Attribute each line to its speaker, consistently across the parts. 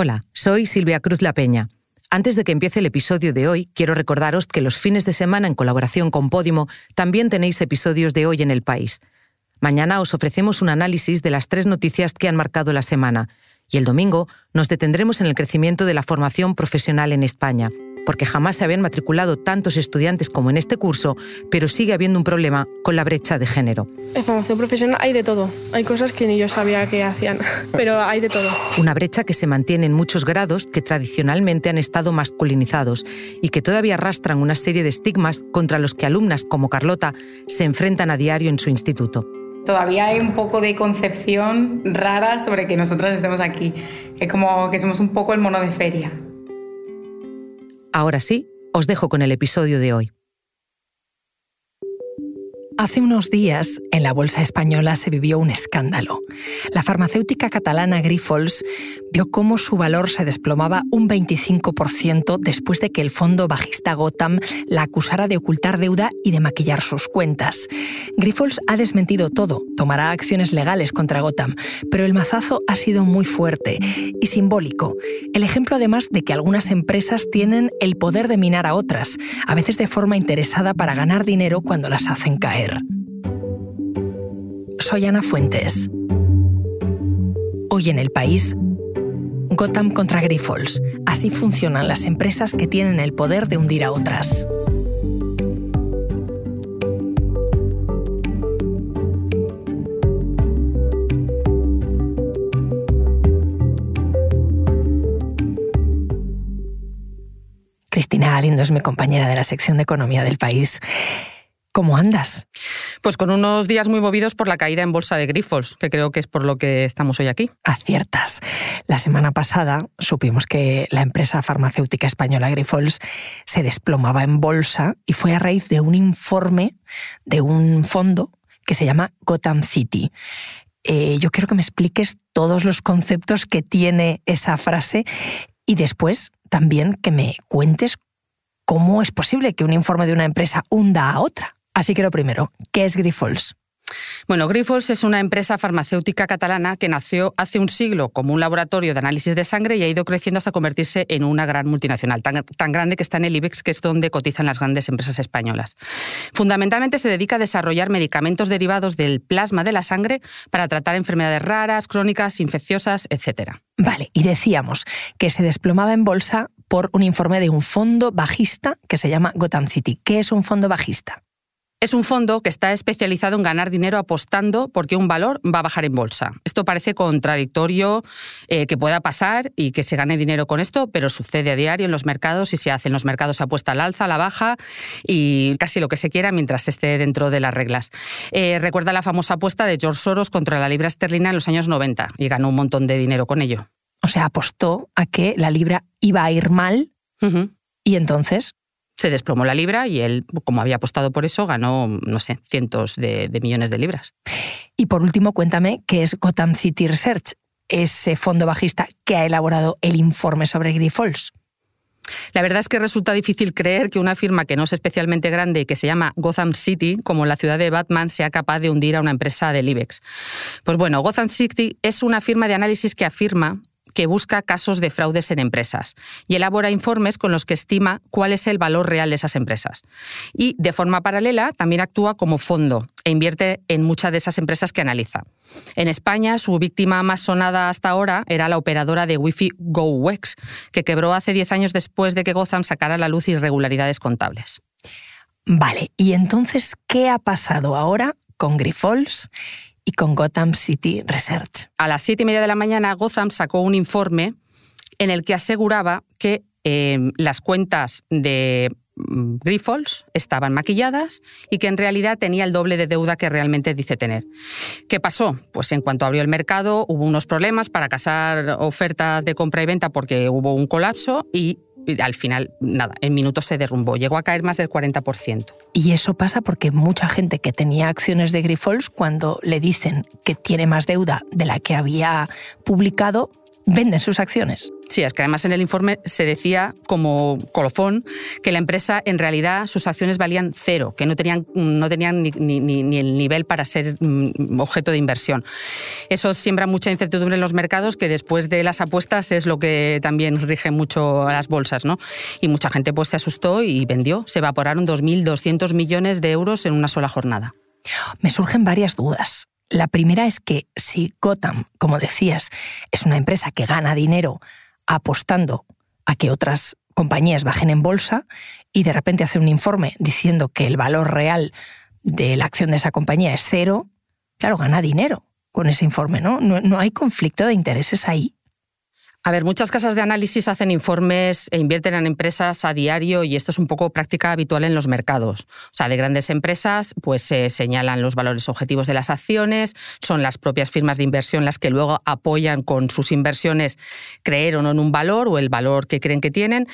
Speaker 1: Hola, soy Silvia Cruz La Peña. Antes de que empiece el episodio de hoy, quiero recordaros que los fines de semana en colaboración con Podimo también tenéis episodios de hoy en el país. Mañana os ofrecemos un análisis de las tres noticias que han marcado la semana y el domingo nos detendremos en el crecimiento de la formación profesional en España porque jamás se habían matriculado tantos estudiantes como en este curso, pero sigue habiendo un problema con la brecha de género.
Speaker 2: En formación profesional hay de todo. Hay cosas que ni yo sabía que hacían, pero hay de todo.
Speaker 1: Una brecha que se mantiene en muchos grados que tradicionalmente han estado masculinizados y que todavía arrastran una serie de estigmas contra los que alumnas como Carlota se enfrentan a diario en su instituto
Speaker 3: todavía hay un poco de concepción rara sobre que nosotras estemos aquí. Es como que somos un poco el mono de feria.
Speaker 1: Ahora sí, os dejo con el episodio de hoy.
Speaker 4: Hace unos días, en la bolsa española se vivió un escándalo. La farmacéutica catalana Grifols vio cómo su valor se desplomaba un 25% después de que el fondo bajista Gotham la acusara de ocultar deuda y de maquillar sus cuentas. Grifols ha desmentido todo, tomará acciones legales contra Gotham, pero el mazazo ha sido muy fuerte y simbólico. El ejemplo además de que algunas empresas tienen el poder de minar a otras, a veces de forma interesada para ganar dinero cuando las hacen caer. Soy Ana Fuentes. Hoy en el país, Gotham contra Grifols. Así funcionan las empresas que tienen el poder de hundir a otras. Cristina Galindo es mi compañera de la sección de Economía del país. ¿Cómo andas?
Speaker 5: Pues con unos días muy movidos por la caída en bolsa de Grifols, que creo que es por lo que estamos hoy aquí.
Speaker 4: Aciertas. La semana pasada supimos que la empresa farmacéutica española Grifols se desplomaba en bolsa y fue a raíz de un informe de un fondo que se llama Gotham City. Eh, yo quiero que me expliques todos los conceptos que tiene esa frase y después también que me cuentes cómo es posible que un informe de una empresa hunda a otra. Así que lo primero, ¿qué es Grifols?
Speaker 5: Bueno, Grifols es una empresa farmacéutica catalana que nació hace un siglo como un laboratorio de análisis de sangre y ha ido creciendo hasta convertirse en una gran multinacional, tan, tan, grande que está en el IBEX, que es donde cotizan las grandes empresas españolas. Fundamentalmente se dedica a desarrollar medicamentos derivados del plasma de la sangre para tratar enfermedades raras, crónicas, infecciosas, etc.
Speaker 4: Vale, y decíamos que se desplomaba en bolsa por un informe de un fondo bajista que se llama Gotham City. ¿Qué es un fondo bajista?
Speaker 5: Es un fondo que está especializado en ganar dinero apostando porque un valor va a bajar en bolsa. Esto parece contradictorio eh, que pueda pasar y que se gane dinero con esto, pero sucede a diario en los mercados y se hace en los mercados se apuesta al alza, a la baja y casi lo que se quiera mientras esté dentro de las reglas. Eh, recuerda la famosa apuesta de George Soros contra la libra esterlina en los años 90 y ganó un montón de dinero con ello.
Speaker 4: O sea, apostó a que la libra iba a ir mal y entonces
Speaker 5: se desplomó la libra y él, como había apostado por eso, ganó, no sé, cientos de, millones de libras.
Speaker 4: Y por último, cuéntame qué es Gotham City Research, ese fondo bajista que ha elaborado el informe sobre Grifols.
Speaker 5: La verdad es que resulta difícil creer que una firma que no es especialmente grande y que se llama Gotham City, como la ciudad de Batman, sea capaz de hundir a una empresa del IBEX. Pues bueno, Gotham City es una firma de análisis que afirma que busca casos de fraudes en empresas y elabora informes con los que estima cuál es el valor real de esas empresas. Y de forma paralela también actúa como fondo e invierte en muchas de esas empresas que analiza. En España, su víctima más sonada hasta ahora era la operadora de Wi-Fi GoWex, que quebró hace 10 años después de que Gotham sacara a la luz irregularidades contables.
Speaker 4: Vale, ¿y entonces qué ha pasado ahora con Grifols y con Gotham City Research.
Speaker 5: A las siete y media de la mañana, Gotham sacó un informe en el que aseguraba que em, las cuentas de mm, Grifols estaban maquilladas y que en realidad tenía el doble de deuda que realmente dice tener. ¿Qué pasó? Pues en cuanto abrió el mercado hubo unos problemas para casar ofertas de compra y venta porque hubo un colapso y al final, nada, en minutos se derrumbó, llegó a caer más del 40%.
Speaker 4: Y eso pasa porque mucha gente que tenía acciones de Grifols, cuando le dicen que tiene más deuda de la que había publicado, venden sus acciones.
Speaker 5: Sí, es que además en el informe se decía como colofón que la empresa en realidad sus acciones valían cero, que no tenían, no tenían ni, ni, el nivel para ser mm, objeto de inversión. Eso siembra mucha incertidumbre en los mercados, que después de las apuestas es lo que también rige mucho a las bolsas, ¿no? Y mucha gente pues se asustó y vendió. Se evaporaron 2.200 millones de euros en una sola jornada.
Speaker 4: Me surgen varias dudas. La primera es que si Gotham, como decías, es una empresa que gana dinero apostando a que otras compañías bajen en bolsa y de repente hace un informe diciendo que el valor real de la acción de esa compañía es cero, claro, gana dinero con ese informe, ¿no? No, no hay conflicto de intereses ahí.
Speaker 5: A ver, muchas casas de análisis hacen informes e invierten en empresas a diario y esto es un poco práctica habitual en los mercados. O sea, de grandes empresas, pues se señalan los valores objetivos de las acciones, son las propias firmas de inversión las que luego apoyan con sus inversiones creer o no en un valor o el valor que creen que tienen.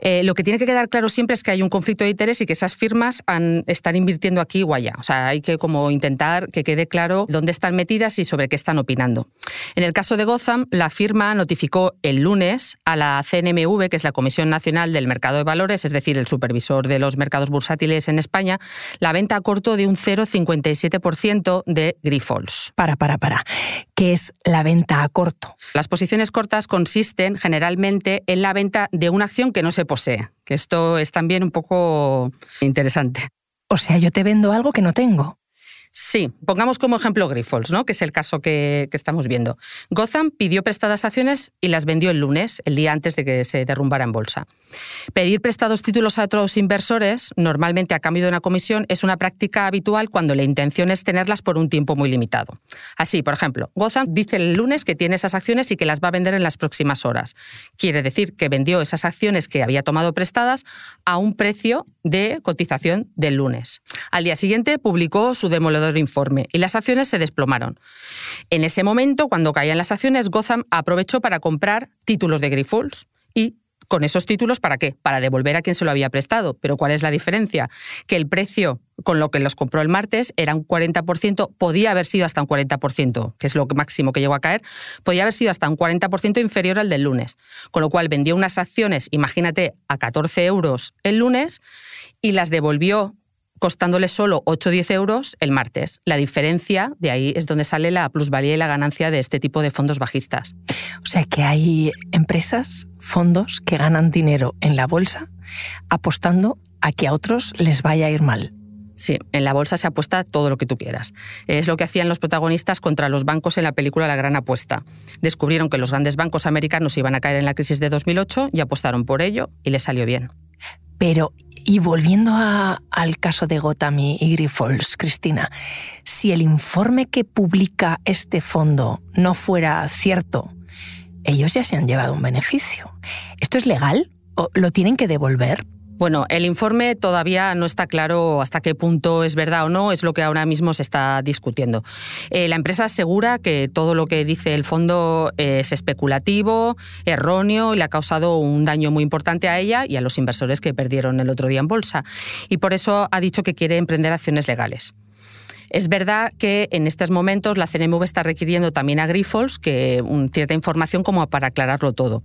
Speaker 5: Eh, lo que tiene que quedar claro siempre es que hay un conflicto de interés y que esas firmas están invirtiendo aquí o allá. O sea, hay que como intentar que quede claro dónde están metidas y sobre qué están opinando. En el caso de Gotham, la firma notificó el lunes a la CNMV, que es la Comisión Nacional del Mercado de Valores, es decir, el supervisor de los mercados bursátiles en España, la venta a corto de un 0,57% de Grifols.
Speaker 4: Para, para, para. ¿Qué es la venta a corto?
Speaker 5: Las posiciones cortas consisten generalmente en la venta de una acción que no se posee, que esto es también un poco interesante.
Speaker 4: O sea, yo te vendo algo que no tengo.
Speaker 5: Sí, pongamos como ejemplo Grifols, ¿no? que es el caso que, estamos viendo. Gotham pidió prestadas acciones y las vendió el lunes, el día antes de que se derrumbara en bolsa. Pedir prestados títulos a otros inversores, normalmente a cambio de una comisión, es una práctica habitual cuando la intención es tenerlas por un tiempo muy limitado. Así, por ejemplo, Gotham dice el lunes que tiene esas acciones y que las va a vender en las próximas horas. Quiere decir que vendió esas acciones que había tomado prestadas a un precio de cotización del lunes. Al día siguiente publicó su demoledor informe y las acciones se desplomaron. En ese momento, cuando caían las acciones, Gotham aprovechó para comprar títulos de Grifols y con esos títulos, ¿para qué? Para devolver a quien se lo había prestado. Pero ¿cuál es la diferencia? Que el precio con lo que los compró el martes era un 40%, podía haber sido hasta un 40%, que es lo máximo que llegó a caer, podía haber sido hasta un 40% inferior al del lunes. Con lo cual vendió unas acciones, imagínate, a 14 euros el lunes y las devolvió costándole solo 8 o 10 euros el martes. La diferencia, de ahí es donde sale la plusvalía y la ganancia de este tipo de fondos bajistas.
Speaker 4: O sea que hay empresas, fondos que ganan dinero en la bolsa apostando a que a otros les vaya a ir mal.
Speaker 5: Sí, en la bolsa se apuesta todo lo que tú quieras. Es lo que hacían los protagonistas contra los bancos en la película La Gran Apuesta. Descubrieron que los grandes bancos americanos iban a caer en la crisis de 2008 y apostaron por ello y les salió bien.
Speaker 4: Pero y volviendo al caso de Gotham y Grifols, Cristina, si el informe que publica este fondo no fuera cierto, ellos ya se han llevado un beneficio. ¿Esto es legal? ¿O lo tienen que devolver?
Speaker 5: Bueno, el informe todavía no está claro hasta qué punto es verdad o no, es lo que ahora mismo se está discutiendo. Eh, la empresa asegura que todo lo que dice el fondo es especulativo, erróneo y le ha causado un daño muy importante a ella y a los inversores que perdieron el otro día en bolsa. Y por eso ha dicho que quiere emprender acciones legales. Es verdad que en estos momentos la CNMV está requiriendo también a Grifols que cierta información como para aclararlo todo.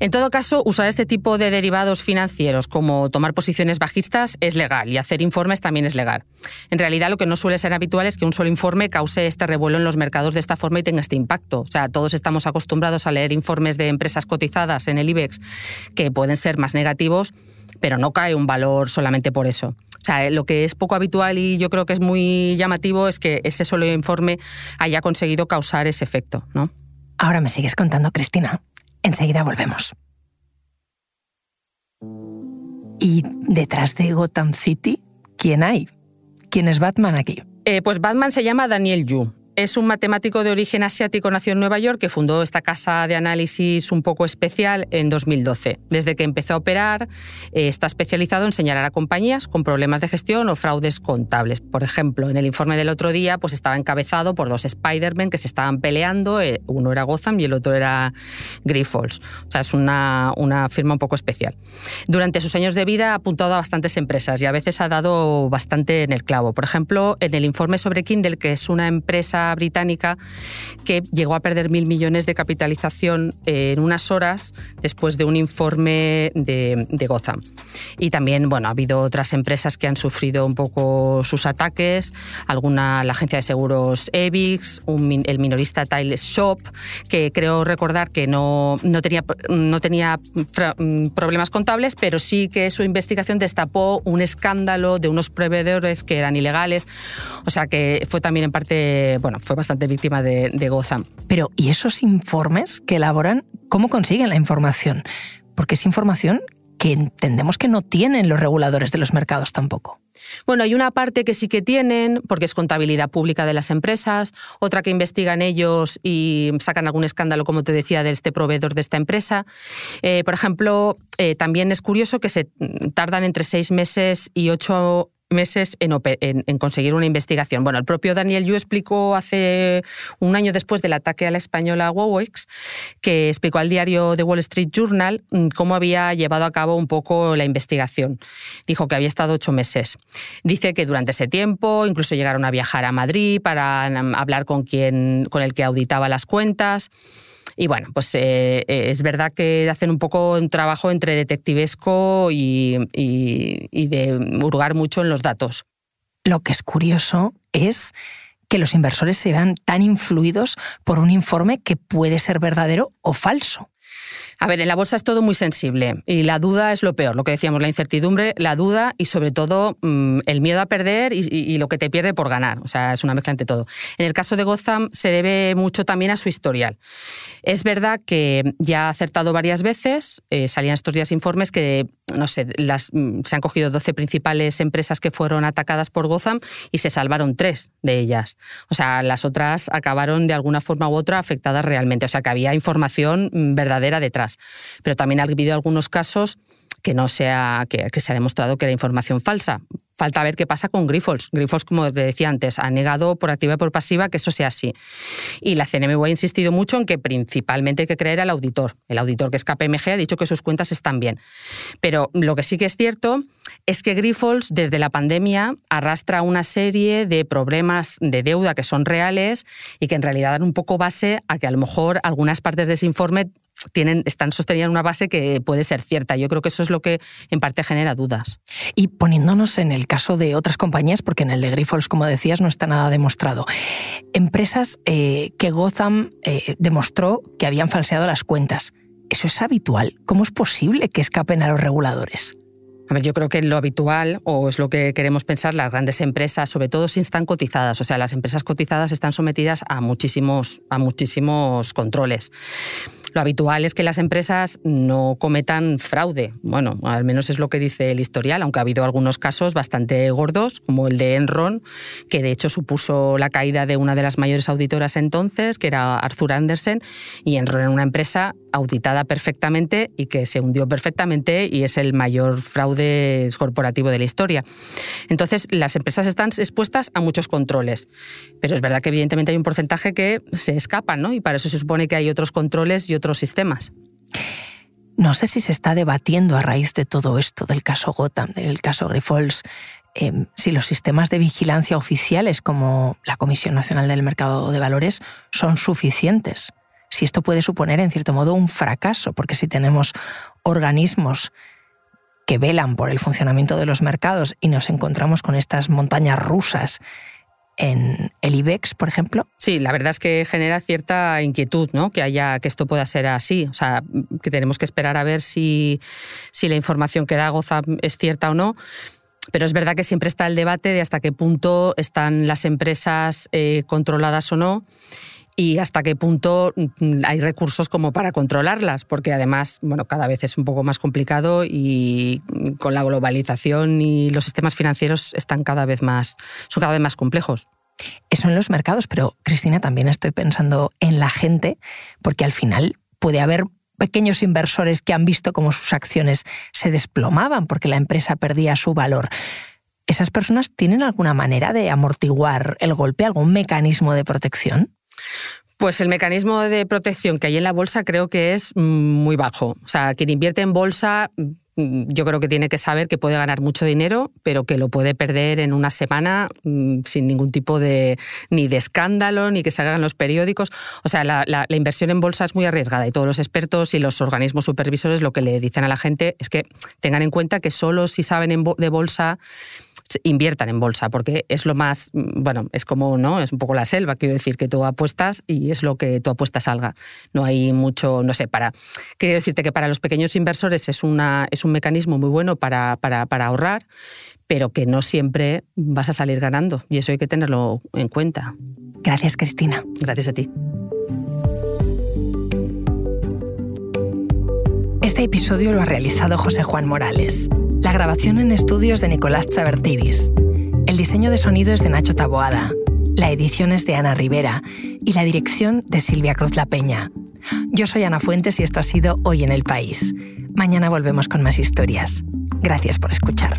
Speaker 5: En todo caso, usar este tipo de derivados financieros como tomar posiciones bajistas es legal y hacer informes también es legal. En realidad lo que no suele ser habitual es que un solo informe cause este revuelo en los mercados de esta forma y tenga este impacto. O sea, todos estamos acostumbrados a leer informes de empresas cotizadas en el IBEX que pueden ser más negativos pero no cae un valor solamente por eso. O sea, lo que es poco habitual y yo creo que es muy llamativo es que ese solo informe haya conseguido causar ese efecto, ¿no?
Speaker 4: Ahora me sigues contando, Cristina. Enseguida volvemos. ¿Y detrás de Gotham City, quién hay? ¿Quién es Batman aquí?
Speaker 5: Eh, pues Batman se llama Daniel Yu. Es un matemático de origen asiático, nació en Nueva York, que fundó esta casa de análisis un poco especial en 2012. Desde que empezó a operar, eh, está especializado en señalar a compañías con problemas de gestión o fraudes contables. Por ejemplo, en el informe del otro día, pues estaba encabezado por dos Spider-Man que se estaban peleando. Eh, uno era Gotham y el otro era Grifols. O sea, es una, una firma un poco especial. Durante sus años de vida ha apuntado a bastantes empresas y a veces ha dado bastante en el clavo. Por ejemplo, en el informe sobre Kindle, que es una empresa británica que llegó a perder mil millones de capitalización en unas horas después de un informe de, Gotham. Y también, bueno, ha habido otras empresas que han sufrido un poco sus ataques, alguna, la agencia de seguros Evix, el minorista Tiles Shop, que creo recordar que no, no tenía, no tenía problemas contables, pero sí que su investigación destapó un escándalo de unos proveedores que eran ilegales. O sea que fue también en parte, bueno, fue bastante víctima de, de Gotham.
Speaker 4: Pero, ¿y esos informes que elaboran, cómo consiguen la información? Porque es información que entendemos que no tienen los reguladores de los mercados tampoco.
Speaker 5: Bueno, hay una parte que sí que tienen, porque es contabilidad pública de las empresas, otra que investigan ellos y sacan algún escándalo, como te decía, de este proveedor de esta empresa. Eh, por ejemplo, eh, también es curioso que se tardan entre seis meses y ocho meses en, conseguir una investigación. Bueno, el propio Daniel Yu explicó hace un año después del ataque a la española Wowex, que explicó al diario The Wall Street Journal mm, cómo había llevado a cabo un poco la investigación. Dijo que había estado ocho meses. Dice que durante ese tiempo incluso llegaron a viajar a Madrid para mm, hablar con, quien, con el que auditaba las cuentas. Y bueno, pues eh, eh, es verdad que hacen un poco un trabajo entre detectivesco y, y de hurgar mucho en los datos.
Speaker 4: Lo que es curioso es que los inversores se vean tan influidos por un informe que puede ser verdadero o falso.
Speaker 5: A ver, en la bolsa es todo muy sensible y la duda es lo peor, lo que decíamos, la incertidumbre, la duda y sobre todo mm, el miedo a perder y, lo que te pierde por ganar. O sea, es una mezcla entre todo. En el caso de Gotham se debe mucho también a su historial. Es verdad que ya ha acertado varias veces, eh, salían estos días informes que, no sé, las, mm, se han cogido 12 principales empresas que fueron atacadas por Gotham y se salvaron tres de ellas. O sea, las otras acabaron de alguna forma u otra afectadas realmente. O sea, que había información mm, verdadera detrás. Pero también ha habido algunos casos que no sea, que, se ha demostrado que era información falsa. Falta ver qué pasa con Grifols. Grifols, como te decía antes, ha negado por activa y por pasiva que eso sea así. Y la CNMV ha insistido mucho en que principalmente hay que creer al auditor. El auditor, que es KPMG, ha dicho que sus cuentas están bien. Pero lo que sí que es cierto es que Grifols, desde la pandemia, arrastra una serie de problemas de deuda que son reales y que en realidad dan un poco base a que a lo mejor algunas partes de ese informe tienen, están sosteniendo una base que puede ser cierta. Yo creo que eso es lo que en parte genera dudas.
Speaker 4: Y poniéndonos en el caso de otras compañías, porque en el de Grifols, como decías, no está nada demostrado. Empresas eh, que Gotham eh, demostró que habían falseado las cuentas. ¿Eso es habitual? ¿Cómo es posible que escapen a los reguladores?
Speaker 5: A ver, yo creo que lo habitual, o es lo que queremos pensar, las grandes empresas, sobre todo si están cotizadas, o sea, las empresas cotizadas están sometidas a muchísimos, a muchísimos controles. Lo habitual es que las empresas no cometan fraude. Bueno, al menos es lo que dice el historial, aunque ha habido algunos casos bastante gordos, como el de Enron, que de hecho supuso la caída de una de las mayores auditoras entonces, que era Arthur Andersen, y Enron era una empresa auditada perfectamente y que se hundió perfectamente y es el mayor fraude corporativo de la historia. Entonces, las empresas están expuestas a muchos controles, pero es verdad que evidentemente hay un porcentaje que se escapan, ¿no? Y para eso se supone que hay otros controles y otros sistemas.
Speaker 4: No sé si se está debatiendo a raíz de todo esto, del caso Gotham, del caso Grifols, em, si los sistemas de vigilancia oficiales como la Comisión Nacional del Mercado de Valores son suficientes. Si esto puede suponer, en cierto modo, un fracaso, porque si tenemos organismos que velan por el funcionamiento de los mercados y nos encontramos con estas montañas rusas en el IBEX, por ejemplo?
Speaker 5: Sí, la verdad es que genera cierta inquietud, ¿no? Que haya que esto pueda ser así. O sea, que tenemos que esperar a ver si, si la información que da Goza es cierta o no. Pero es verdad que siempre está el debate de hasta qué punto están las empresas eh, controladas o no y hasta qué punto mm, hay recursos como para controlarlas, porque además, bueno, cada vez es un poco más complicado y con la globalización y los sistemas financieros están cada vez más, son cada vez más complejos.
Speaker 4: Eso en los mercados, pero Cristina, también estoy pensando en la gente, porque al final puede haber pequeños inversores que han visto cómo sus acciones se desplomaban porque la empresa perdía su valor. ¿Esas personas tienen alguna manera de amortiguar el golpe, algún mecanismo de protección?
Speaker 5: Pues el mecanismo de protección que hay en la bolsa creo que es mm, muy bajo. O sea, quien invierte en bolsa mm, yo creo que tiene que saber que puede ganar mucho dinero, pero que lo puede perder en una semana mm, sin ningún tipo de ni de escándalo, ni que se hagan los periódicos. O sea, la, la inversión en bolsa es muy arriesgada y todos los expertos y los organismos supervisores lo que le dicen a la gente es que tengan en cuenta que solo si saben de bolsa inviertan en bolsa, porque es lo más, mm, bueno, es como, ¿no? Es un poco la selva, quiero decir, que tú apuestas y es lo que tu apuesta salga. No hay mucho, no sé, para. Quiero decirte que para los pequeños inversores es, una, es un mecanismo muy bueno para, para, para ahorrar, pero que no siempre vas a salir ganando y eso hay que tenerlo en cuenta.
Speaker 4: Gracias, Cristina.
Speaker 5: Gracias a ti.
Speaker 4: Este episodio lo ha realizado José Juan Morales. La grabación en estudios de Nicolás Chavertidis. El diseño de sonido es de Nacho Taboada. La edición es de Ana Rivera y la dirección de Silvia Cruz La Peña. Yo soy Ana Fuentes y esto ha sido Hoy en el País. Mañana volvemos con más historias. Gracias por escuchar.